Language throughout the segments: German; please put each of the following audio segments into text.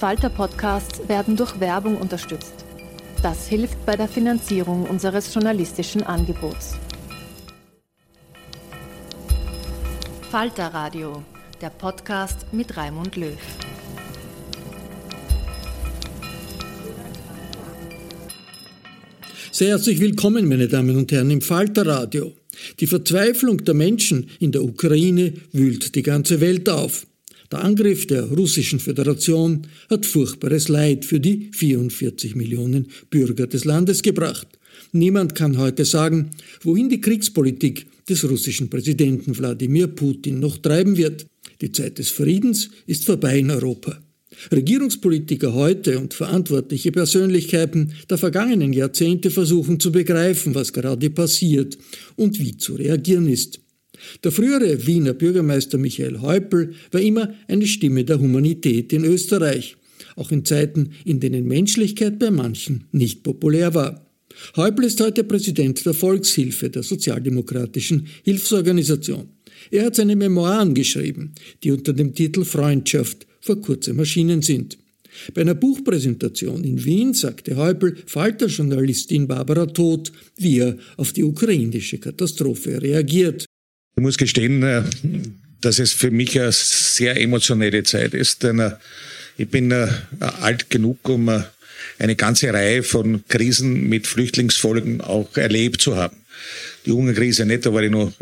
Falter-Podcasts werden durch Werbung unterstützt. Das hilft bei der Finanzierung unseres journalistischen Angebots. Falter Radio, der Podcast mit Raimund Löw. Sehr herzlich willkommen, meine Damen und Herren, im Falter Radio. Die Verzweiflung der Menschen in der Ukraine wühlt die ganze Welt auf. Der Angriff der russischen Föderation hat furchtbares Leid für die 44 Millionen Bürger des Landes gebracht. Niemand kann heute sagen, wohin die Kriegspolitik des russischen Präsidenten Wladimir Putin noch treiben wird. Die Zeit des Friedens ist vorbei in Europa. Regierungspolitiker heute und verantwortliche Persönlichkeiten der vergangenen Jahrzehnte versuchen zu begreifen, was gerade passiert und wie zu reagieren ist. Der frühere Wiener Bürgermeister Michael Häupl war immer eine Stimme der Humanität in Österreich, auch in Zeiten, in denen Menschlichkeit bei manchen nicht populär war. Häupl ist heute Präsident der Volkshilfe, der sozialdemokratischen Hilfsorganisation. Er hat seine Memoiren geschrieben, die unter dem Titel Freundschaft vor kurzem erschienen sind. Bei einer Buchpräsentation in Wien sagte Häupl Falter-Journalistin Barbara Todt, wie er auf die ukrainische Katastrophe reagiert. Ich muss gestehen, äh, dass es für mich eine sehr emotionelle Zeit ist, denn äh, ich bin äh, alt genug, um eine ganze Reihe von Krisen mit Flüchtlingsfolgen auch erlebt zu haben. Die Hungerkrise nicht, da war ich noch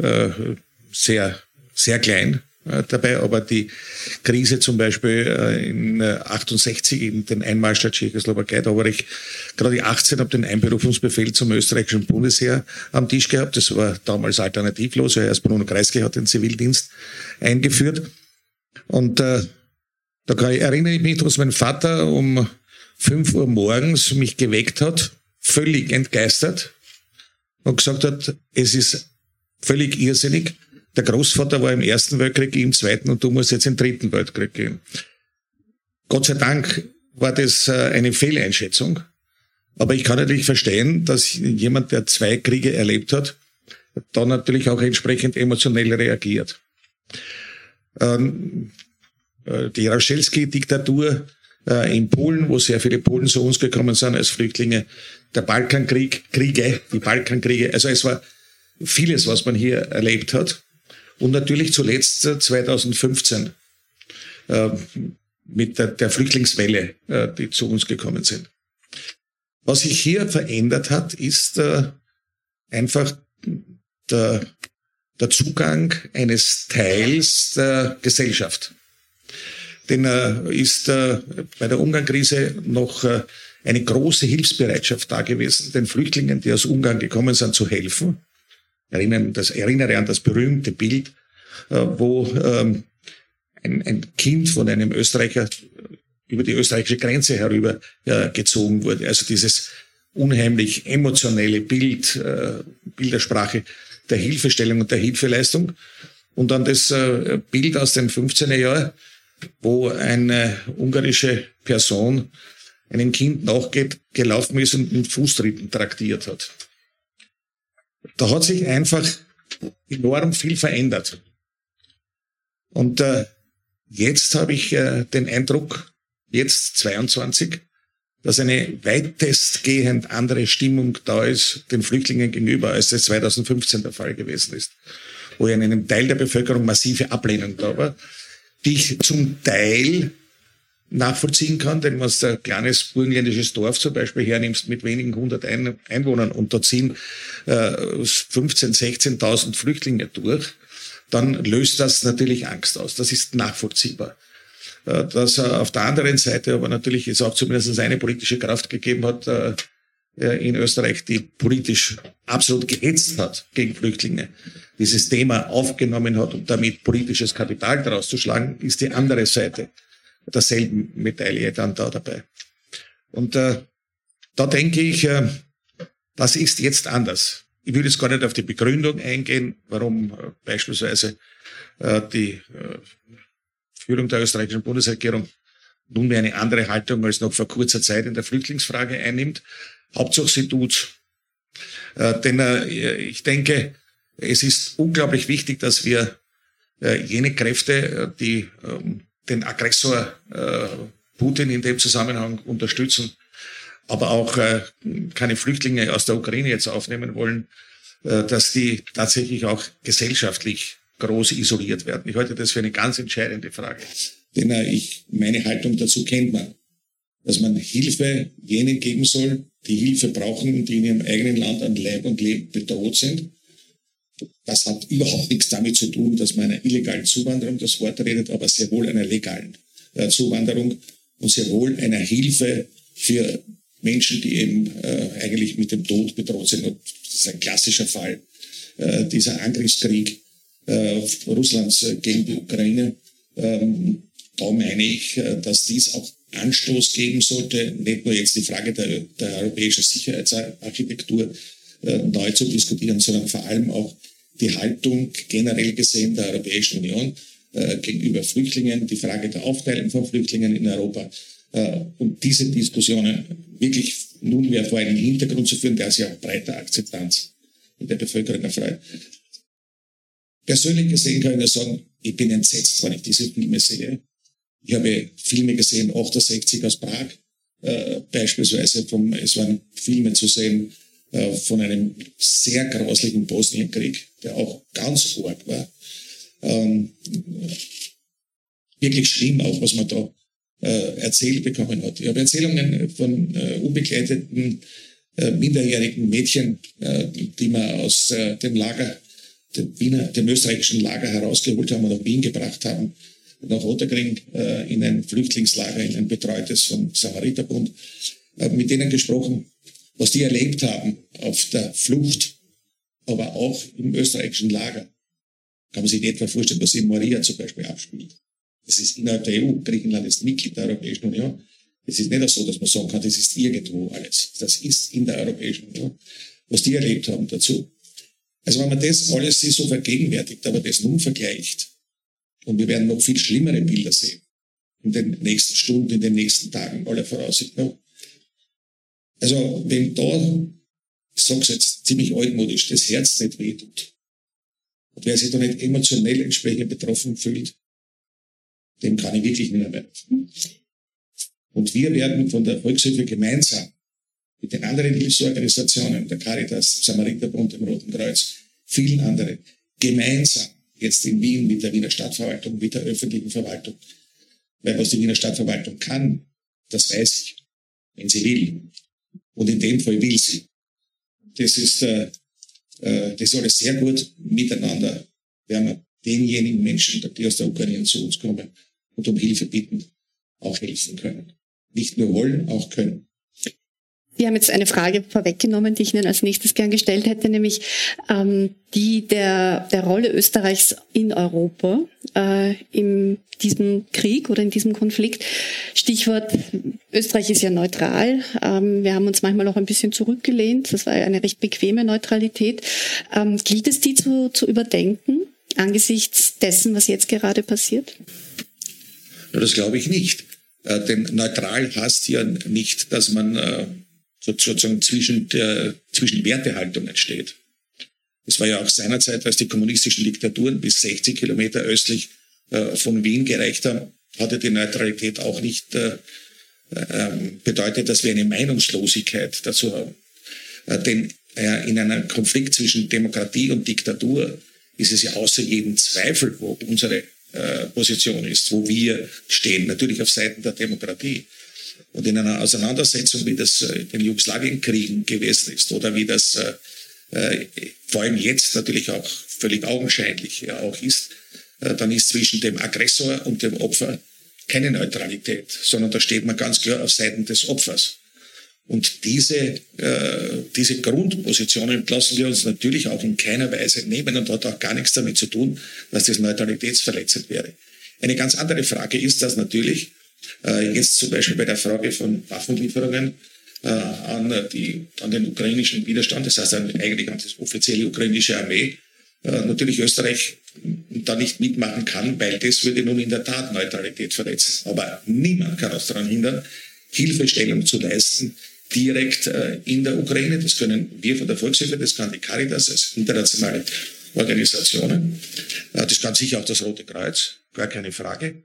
sehr, sehr klein. Äh, dabei, aber die Krise zum Beispiel äh, in 68 äh, in den Einmarsch der Tschechoslowakei, da war ich gerade 18, habe den Einberufungsbefehl zum österreichischen Bundesheer am Tisch gehabt. Das war damals alternativlos, weil erst Bruno Kreisky hat den Zivildienst eingeführt. Und äh, da erinnere ich mich, dass mein Vater um 5 Uhr morgens mich geweckt hat, völlig entgeistert und gesagt hat, es ist völlig irrsinnig, der Großvater war im Ersten Weltkrieg, im Zweiten und du musst jetzt im Dritten Weltkrieg gehen. Gott sei Dank war das äh, eine Fehleinschätzung. Aber ich kann natürlich verstehen, dass jemand, der zwei Kriege erlebt hat, da natürlich auch entsprechend emotionell reagiert. Ähm, äh, die Jaroszewski-Diktatur äh, in Polen, wo sehr viele Polen zu uns gekommen sind als Flüchtlinge, der Balkankrieg, Kriege, die Balkankriege, also es war vieles, was man hier erlebt hat. Und natürlich zuletzt 2015 äh, äh, mit der, Flüchtlingswelle, äh, die zu uns gekommen sind. Was sich hier verändert hat, ist einfach der, Zugang eines Teils der Gesellschaft. Denn ist bei der Ungarn-Krise noch eine große Hilfsbereitschaft da gewesen, den Flüchtlingen, die aus Ungarn gekommen sind, zu helfen erinnern, das erinnere an das berühmte Bild, äh, wo ähm, ein, ein Kind von einem Österreicher über die österreichische Grenze herüber äh, gezogen wurde. Also dieses unheimlich emotionelle Bild, äh, Bildersprache der Hilfestellung und der Hilfeleistung. Und dann das Bild aus dem 15er Jahr, wo eine ungarische Person einem Kind nachgeht, gelaufen ist und mit Fußtritten traktiert hat. Da hat sich einfach enorm viel verändert. Und äh, jetzt habe ich äh, den Eindruck, jetzt 22, dass eine weitestgehend andere Stimmung da ist den Flüchtlingen gegenüber, als das 2015 der Fall gewesen ist. wo in einem Teil der Bevölkerung massive Ablehnung da war, die ich zum Teil nachvollziehen kann, denn wenn du ein kleines burgenländisches Dorf zum Beispiel hernimmst mit wenigen hundert Einwohnern und da ziehen äh, 15.000, 16.000 Flüchtlinge durch, dann löst das natürlich Angst aus. Das ist nachvollziehbar. Äh, dass er auf der anderen Seite aber natürlich es auch zumindest eine politische Kraft gegeben hat äh, in Österreich, die politisch absolut gehetzt hat gegen Flüchtlinge, dieses Thema aufgenommen hat und damit politisches Kapital daraus zu schlagen, ist die andere Seite derselben Medaille dann da dabei. Und äh, da denke ich, äh, das ist jetzt anders. Ich will jetzt gar nicht auf die Begründung eingehen, warum äh, beispielsweise äh, die äh, Führung der österreichischen Bundesregierung nunmehr eine andere Haltung als noch vor kurzer Zeit in der Flüchtlingsfrage einnimmt. Hauptsache sie tut's. Äh, denn äh, ich denke, es ist unglaublich wichtig, dass wir äh, jene Kräfte, äh, die ähm, den Aggressor äh, Putin in dem Zusammenhang unterstützen, aber auch äh, keine Flüchtlinge aus der Ukraine jetzt aufnehmen wollen, äh, dass die tatsächlich auch gesellschaftlich groß isoliert werden. Ich halte das für eine ganz entscheidende Frage. Denn äh, ich, meine Haltung dazu kennt man, dass man Hilfe jenen geben soll, die Hilfe brauchen und die in ihrem eigenen Land an Leib und Leben bedroht sind das hat überhaupt nichts damit zu tun, dass man einer illegalen Zuwanderung das Wort redet, aber sehr wohl einer legalen äh, Zuwanderung und sehr wohl einer Hilfe für Menschen, die eben äh, eigentlich mit dem Tod bedroht sind. Und das ist ein klassischer Fall, äh, dieser Angriffskrieg äh, Russlands äh, gegen die Ukraine. Ähm, da meine ich, äh, dass dies auch Anstoß geben sollte, nicht nur jetzt die Frage der, der europäischen Sicherheitsarchitektur äh, neu zu diskutieren, sondern vor allem auch die Haltung generell gesehen der Europäischen Union äh, gegenüber Flüchtlingen, die Frage der Aufteilung von Flüchtlingen in Europa äh, und diese Diskussionen wirklich nunmehr vor einen Hintergrund zu führen, der sich auch breiter Akzeptanz in der Bevölkerung erfreut. Persönlich gesehen kann ich nur sagen, ich bin entsetzt, wenn ich diese Filme sehe. Ich habe Filme gesehen, 68 aus Prag, äh, beispielsweise, vom, es waren Filme zu sehen äh, von einem sehr grauslichen Bosnienkrieg, der auch ganz arg war. Ähm, wirklich schlimm auch, was man da äh, erzählt bekommen hat. Ich habe Erzählungen von äh, unbegleiteten äh, minderjährigen Mädchen, äh, die man aus dem Lager, dem, Wiener, dem österreichischen Lager herausgeholt haben und nach Wien gebracht haben, nach Otterkring äh, in ein Flüchtlingslager, in ein betreutes vom Samariterbund, mit denen gesprochen, was die erlebt haben auf der Flucht, aber auch im österreichischen Lager. Kann man sich nicht etwa vorstellen, was in Moria zum Beispiel abspielt. Das ist innerhalb der EU. Griechenland ist Mitglied der Europäischen Union. Es ist nicht so, dass man sagen kann, das ist irgendwo alles. Das ist in der Europäischen Union. Was die erlebt haben dazu. Also wenn man das alles sich so vergegenwärtigt, aber das nun vergleicht, und wir werden noch viel schlimmere Bilder sehen, in den nächsten Stunden, in den nächsten Tagen, aller Voraussicht nach, also wenn da, ich sag's jetzt ziemlich altmodisch, das Herz nicht wehtut und wer sich da nicht emotionell entsprechend betroffen fühlt, dem kann ich wirklich nicht mehr helfen. Und wir werden von der Volkshilfe gemeinsam mit den anderen Hilfsorganisationen, der Caritas, Samariterbund, dem Roten Kreuz, vielen anderen, gemeinsam jetzt in Wien mit der Wiener Stadtverwaltung, mit der öffentlichen Verwaltung. Weil was die Wiener Stadtverwaltung kann, das weiß ich, wenn sie will. Und in dem Fall will sie. Das ist, äh, äh, das alles sehr gut miteinander. Werden wir denjenigen Menschen, die aus der Ukraine zu uns kommen und um Hilfe bitten, auch helfen können. Nicht nur wollen, auch können. Wir haben jetzt eine Frage vorweggenommen, die ich Ihnen als nächstes gern gestellt hätte, nämlich ähm, die der, der Rolle Österreichs in Europa äh, in diesem Krieg oder in diesem Konflikt. Stichwort, Österreich ist ja neutral. Ähm, wir haben uns manchmal auch ein bisschen zurückgelehnt. Das war eine recht bequeme Neutralität. Ähm, gilt es, die zu, zu überdenken angesichts dessen, was jetzt gerade passiert? Das glaube ich nicht. Äh, denn neutral heißt ja nicht, dass man äh, sozusagen zwischen, der, zwischen Wertehaltungen steht. Es war ja auch seinerzeit, als die kommunistischen Diktaturen bis 60 Kilometer östlich äh, von Wien gereicht haben, hatte die Neutralität auch nicht äh, äh, bedeutet, dass wir eine Meinungslosigkeit dazu haben. Äh, denn in einem Konflikt zwischen Demokratie und Diktatur ist es ja außer jedem Zweifel, wo unsere Position ist, wo wir stehen, natürlich auf Seiten der Demokratie. Und in einer Auseinandersetzung, wie das äh, in den Jugoslawienkriegen gewesen ist oder wie das äh, äh, vor allem jetzt natürlich auch völlig augenscheinlich ja auch ist, äh, dann ist zwischen dem Aggressor und dem Opfer keine Neutralität, sondern da steht man ganz klar auf Seiten des Opfers. Und diese, äh, diese Grundpositionen lassen wir uns natürlich auch in keiner Weise nehmen und hat auch gar nichts damit zu tun, dass das neutralitätsverletzend wäre. Eine ganz andere Frage ist, dass natürlich äh, jetzt zum Beispiel bei der Frage von Waffenlieferungen äh, an, die, an den ukrainischen Widerstand, das heißt eigentlich an die offizielle ukrainische Armee, äh, natürlich Österreich da nicht mitmachen kann, weil das würde nun in der Tat Neutralität verletzen. Aber niemand kann uns daran hindern, Hilfestellung zu leisten, direkt äh, in der Ukraine. Das können wir von der Volkshilfe, das kann die Caritas als internationale Organisationen. Äh, das kann sicher auch das Rote Kreuz, gar keine Frage.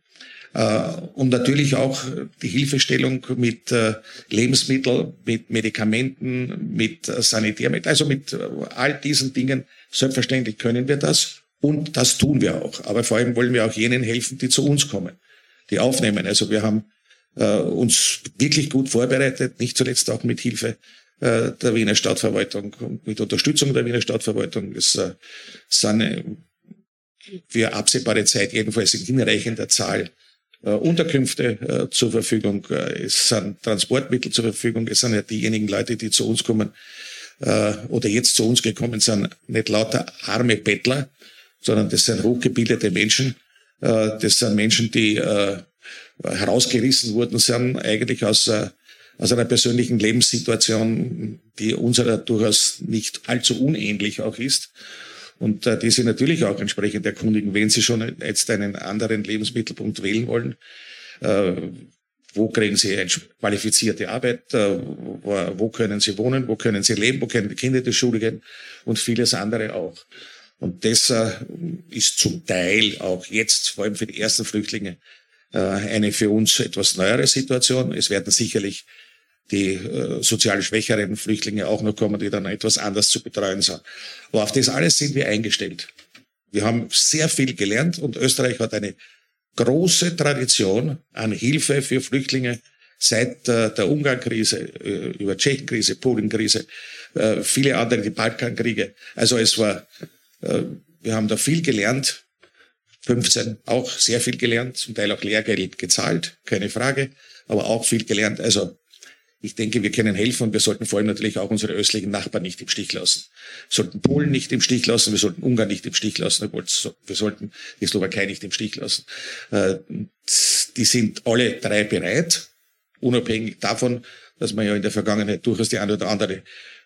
Äh, und natürlich auch die Hilfestellung mit äh, Lebensmitteln, mit Medikamenten, mit äh, Sanitärmitteln, also mit all diesen Dingen. Selbstverständlich können wir das und das tun wir auch. Aber vor allem wollen wir auch jenen helfen, die zu uns kommen, die aufnehmen. Also wir haben uns wirklich gut vorbereitet, nicht zuletzt auch mit Hilfe der Wiener Stadtverwaltung und mit Unterstützung der Wiener Stadtverwaltung. Es sind für absehbare Zeit jedenfalls in hinreichender Zahl Unterkünfte äh, zur Verfügung, äh, es sind Transportmittel zur Verfügung, es sind ja diejenigen Leute, die zu uns kommen äh, oder jetzt zu uns gekommen sind, nicht lauter arme Bettler, sondern das sind hochgebildete Menschen, äh, das sind Menschen, die äh, herausgerissen wurden sind, eigentlich aus, äh, aus einer persönlichen Lebenssituation, die unserer durchaus nicht allzu unähnlich auch ist und äh, die Sie natürlich auch entsprechend erkundigen, wenn Sie schon jetzt einen anderen Lebensmittelpunkt wählen wollen. Äh, wo kriegen Sie eine qualifizierte Arbeit? Äh, wo, wo können Sie wohnen? Wo können Sie leben? Wo können die Kinder in die Schule gehen? Und vieles andere auch. Und das äh, ist zum Teil auch jetzt, vor allem für die ersten Flüchtlinge, äh, eine für uns etwas neuere Situation. Es werden sicherlich die äh, sozial schwächeren Flüchtlinge auch noch kommen, die dann etwas anders zu betreuen sind. Aber auf das alles sind wir eingestellt. Wir haben sehr viel gelernt und Österreich hat eine große Tradition an Hilfe für Flüchtlinge seit äh, der Ungarn-Krise, äh, über Tschechenkrise, Polen-Krise, äh, viele andere, die Balkankriege. Also es war, äh, wir haben da viel gelernt, 15 auch sehr viel gelernt, zum Teil auch Lehrgeld gezahlt, keine Frage, aber auch viel gelernt. Also ich denke, wir können helfen und wir sollten vor allem natürlich auch unsere östlichen Nachbarn nicht im Stich lassen. Wir sollten Polen nicht im Stich lassen, wir sollten Ungarn nicht im Stich lassen, wir sollten die Slowakei nicht im Stich lassen. Äh, die sind alle drei bereit, unabhängig davon, dass man ja in der Vergangenheit durchaus die eine oder andere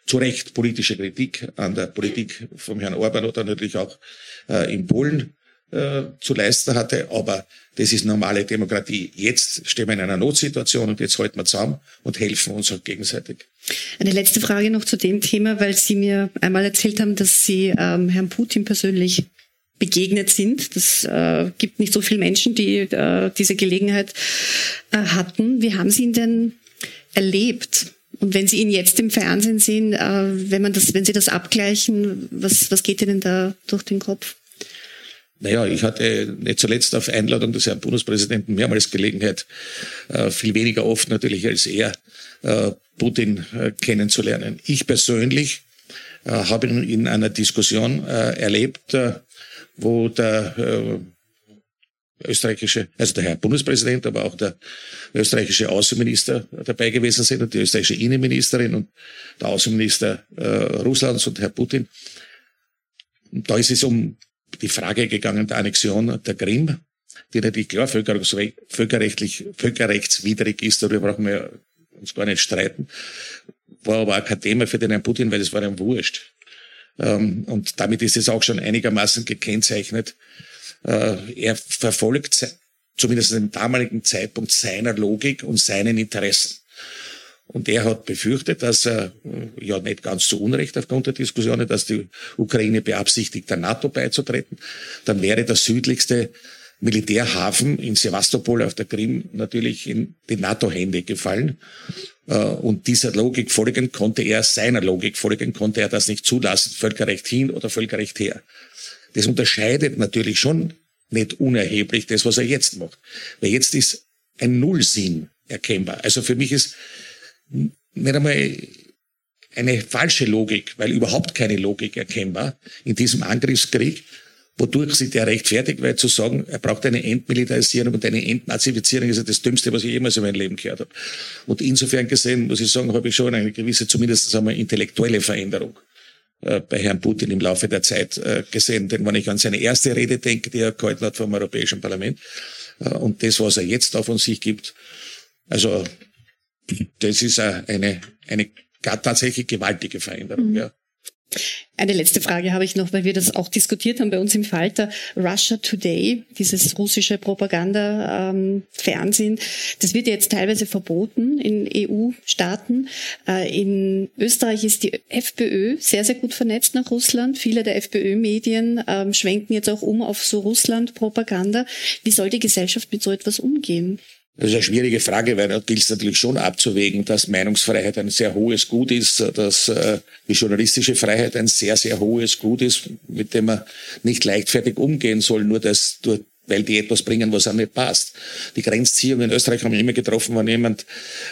zu Recht politische Kritik an der Politik vom Herrn Orban oder natürlich auch äh, in Polen äh, zu leisten hatte. Aber das ist normale Demokratie. Jetzt stehen wir in einer Notsituation und jetzt halten wir zusammen und helfen uns auch gegenseitig. Eine letzte Frage noch zu dem Thema, weil Sie mir einmal erzählt haben, dass Sie ähm, Herrn Putin persönlich begegnet sind. Das äh, gibt nicht so viele Menschen, die äh, diese Gelegenheit äh, hatten. Wie haben Sie ihn denn erlebt? Und wenn Sie ihn jetzt im Fernsehen sehen, äh, wenn man das, wenn Sie das abgleichen, was, was geht Ihnen da durch den Kopf? Naja, ich hatte nicht zuletzt auf Einladung des Herrn Bundespräsidenten mehrmals Gelegenheit, äh, viel weniger oft natürlich als er, äh, Putin äh, kennenzulernen. Ich persönlich habe ihn in einer Diskussion erlebt, wo der österreichische, also der Herr Bundespräsident, aber auch der österreichische Außenminister dabei gewesen sind und die österreichische Innenministerin und der Außenminister Russlands und Herr Putin. Da ist es um die Frage gegangen der Annexion der Krim, die natürlich klar völkerrechtlich, völkerrechtswidrig ist, darüber brauchen wir uns gar nicht streiten, war aber auch kein Thema für den Herrn Putin, weil das war ihm wurscht. Ähm, und damit ist es auch schon einigermaßen gekennzeichnet. Äh, er verfolgt zumindest im damaligen Zeitpunkt seiner Logik und seinen Interessen. Und er hat befürchtet, dass er, ja nicht ganz zu Unrecht aufgrund der Diskussionen, dass die Ukraine beabsichtigt, der NATO beizutreten. Dann wäre der südlichste Militärhafen in Sevastopol auf der Krim natürlich in die NATO-Hände gefallen. Äh, und dieser Logik folgend konnte er, seiner Logik folgend konnte er das nicht zulassen, Völkerrecht hin oder Völkerrecht her. das unterscheidet natürlich schon nicht unerheblich das, was er jetzt macht. Weil jetzt ist ein Nullsinn erkennbar. Also für mich ist nicht einmal eine falsche Logik, weil überhaupt keine Logik erkennbar in diesem Angriffskrieg, wodurch sich der rechtfertigt, weil zu sagen, er braucht eine Entmilitarisierung und eine Entnazifizierung ist ja das Dümmste, was ich jemals in meinem Leben gehört habe. Und insofern gesehen, muss ich sagen, habe ich schon eine gewisse, zumindest sagen wir, intellektuelle Veränderung äh, bei Herrn Putin im Laufe der Zeit äh, gesehen. Denn wenn ich an seine erste Rede denke, die er gehalten hat vom Europäischen Parlament, äh, und das, was er jetzt auf von sich gibt, also das ist eine, eine tatsächlich gewaltige Veränderung. Mhm. Ja. Eine letzte Frage habe ich noch, weil wir das auch diskutiert haben bei uns im Falter. Russia Today, dieses russische Propaganda-Fernsehen, ähm, das wird jetzt teilweise verboten in EU-Staaten. Äh, in Österreich ist die FPÖ sehr, sehr gut vernetzt nach Russland. Viele der FPÖ-Medien ähm, schwenken jetzt auch um auf so Russland-Propaganda. Wie soll die Gesellschaft mit so etwas umgehen? Das ist eine schwierige Frage, weil da gilt es natürlich schon abzuwägen, dass Meinungsfreiheit ein sehr hohes Gut ist, dass äh, die journalistische Freiheit ein sehr, sehr hohes Gut ist, mit dem man nicht leichtfertig umgehen soll, nur dass durch weil die etwas bringen, was auch nicht passt. Die Grenzziehung in Österreich haben wir immer getroffen, wenn jemand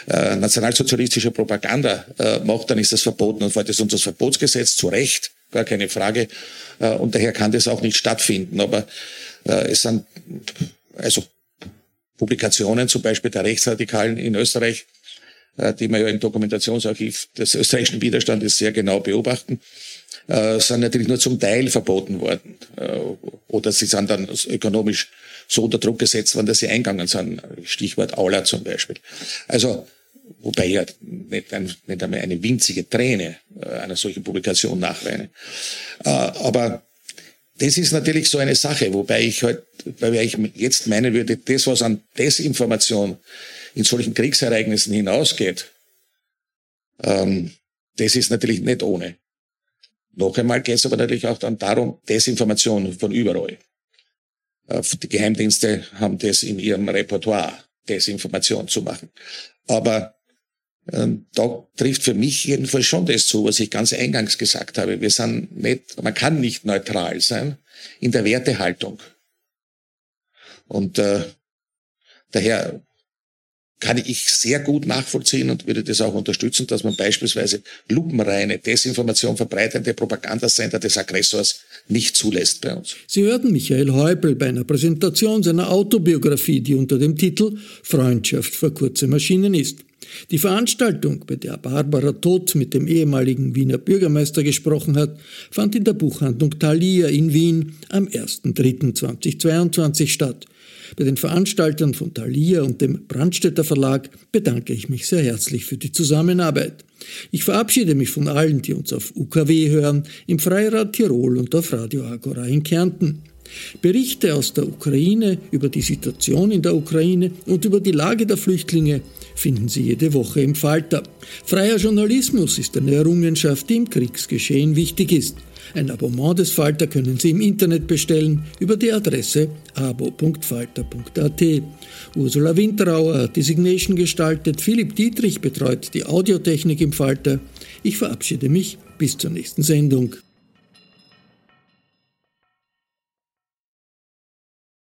äh, nationalsozialistische Propaganda äh, macht, dann ist das verboten und uns das Verbotsgesetz zu Recht, gar keine Frage. Äh, und daher kann das auch nicht stattfinden. Aber äh, es sind also Publikationen, zum Beispiel der Rechtsradikalen in Österreich, äh, die wir ja im Dokumentationsarchiv des österreichischen Widerstandes sehr genau beobachten, äh, sind natürlich nur zum Teil verboten worden. Äh, oder sie sind dann ökonomisch so unter Druck gesetzt worden, dass sie eingegangen sind. Stichwort Aula zum Beispiel. Also, wobei ja nicht, nicht einmal eine winzige Träne einer solchen Publikation nachweine. Aber das ist natürlich so eine Sache, wobei ich halt, weil ich jetzt meinen würde, das, was an Desinformation in solchen Kriegsereignissen hinausgeht, ähm, das ist natürlich nicht ohne. Noch einmal geht es aber natürlich auch dann darum, Desinformation von überall. Äh, die Geheimdienste haben das in ihrem Repertoire, Desinformation zu machen. Aber da trifft für mich jedenfalls schon das zu, was ich ganz eingangs gesagt habe. Wir sind nicht, man kann nicht neutral sein in der Wertehaltung. Und äh, daher kann ich sehr gut nachvollziehen und würde das auch unterstützen, dass man beispielsweise lupenreine Desinformation verbreitende Propagandasender des Aggressors nicht zulässt bei uns. Sie hörten Michael Häupl bei einer Präsentation seiner Autobiografie, die unter dem Titel Freundschaft vor kurzem erschienen ist. Die Veranstaltung, bei der Barbara Todt mit dem ehemaligen Wiener Bürgermeister gesprochen hat, fand in der Buchhandlung Thalia in Wien am 1.3.2022 statt. Bei den Veranstaltern von Thalia und dem Brandstätter Verlag bedanke ich mich sehr herzlich für die Zusammenarbeit. Ich verabschiede mich von allen, die uns auf UKW hören, im Freirad Tirol und auf Radio Agora in Kärnten. Berichte aus der Ukraine über die Situation in der Ukraine und über die Lage der Flüchtlinge finden Sie jede Woche im Falter. Freier Journalismus ist eine Errungenschaft, die im Kriegsgeschehen wichtig ist. Ein Abonnement des Falter können Sie im Internet bestellen über die Adresse abo.falter.at. Ursula Winterauer hat die Signation gestaltet, Philipp Dietrich betreut die Audiotechnik im Falter. Ich verabschiede mich bis zur nächsten Sendung.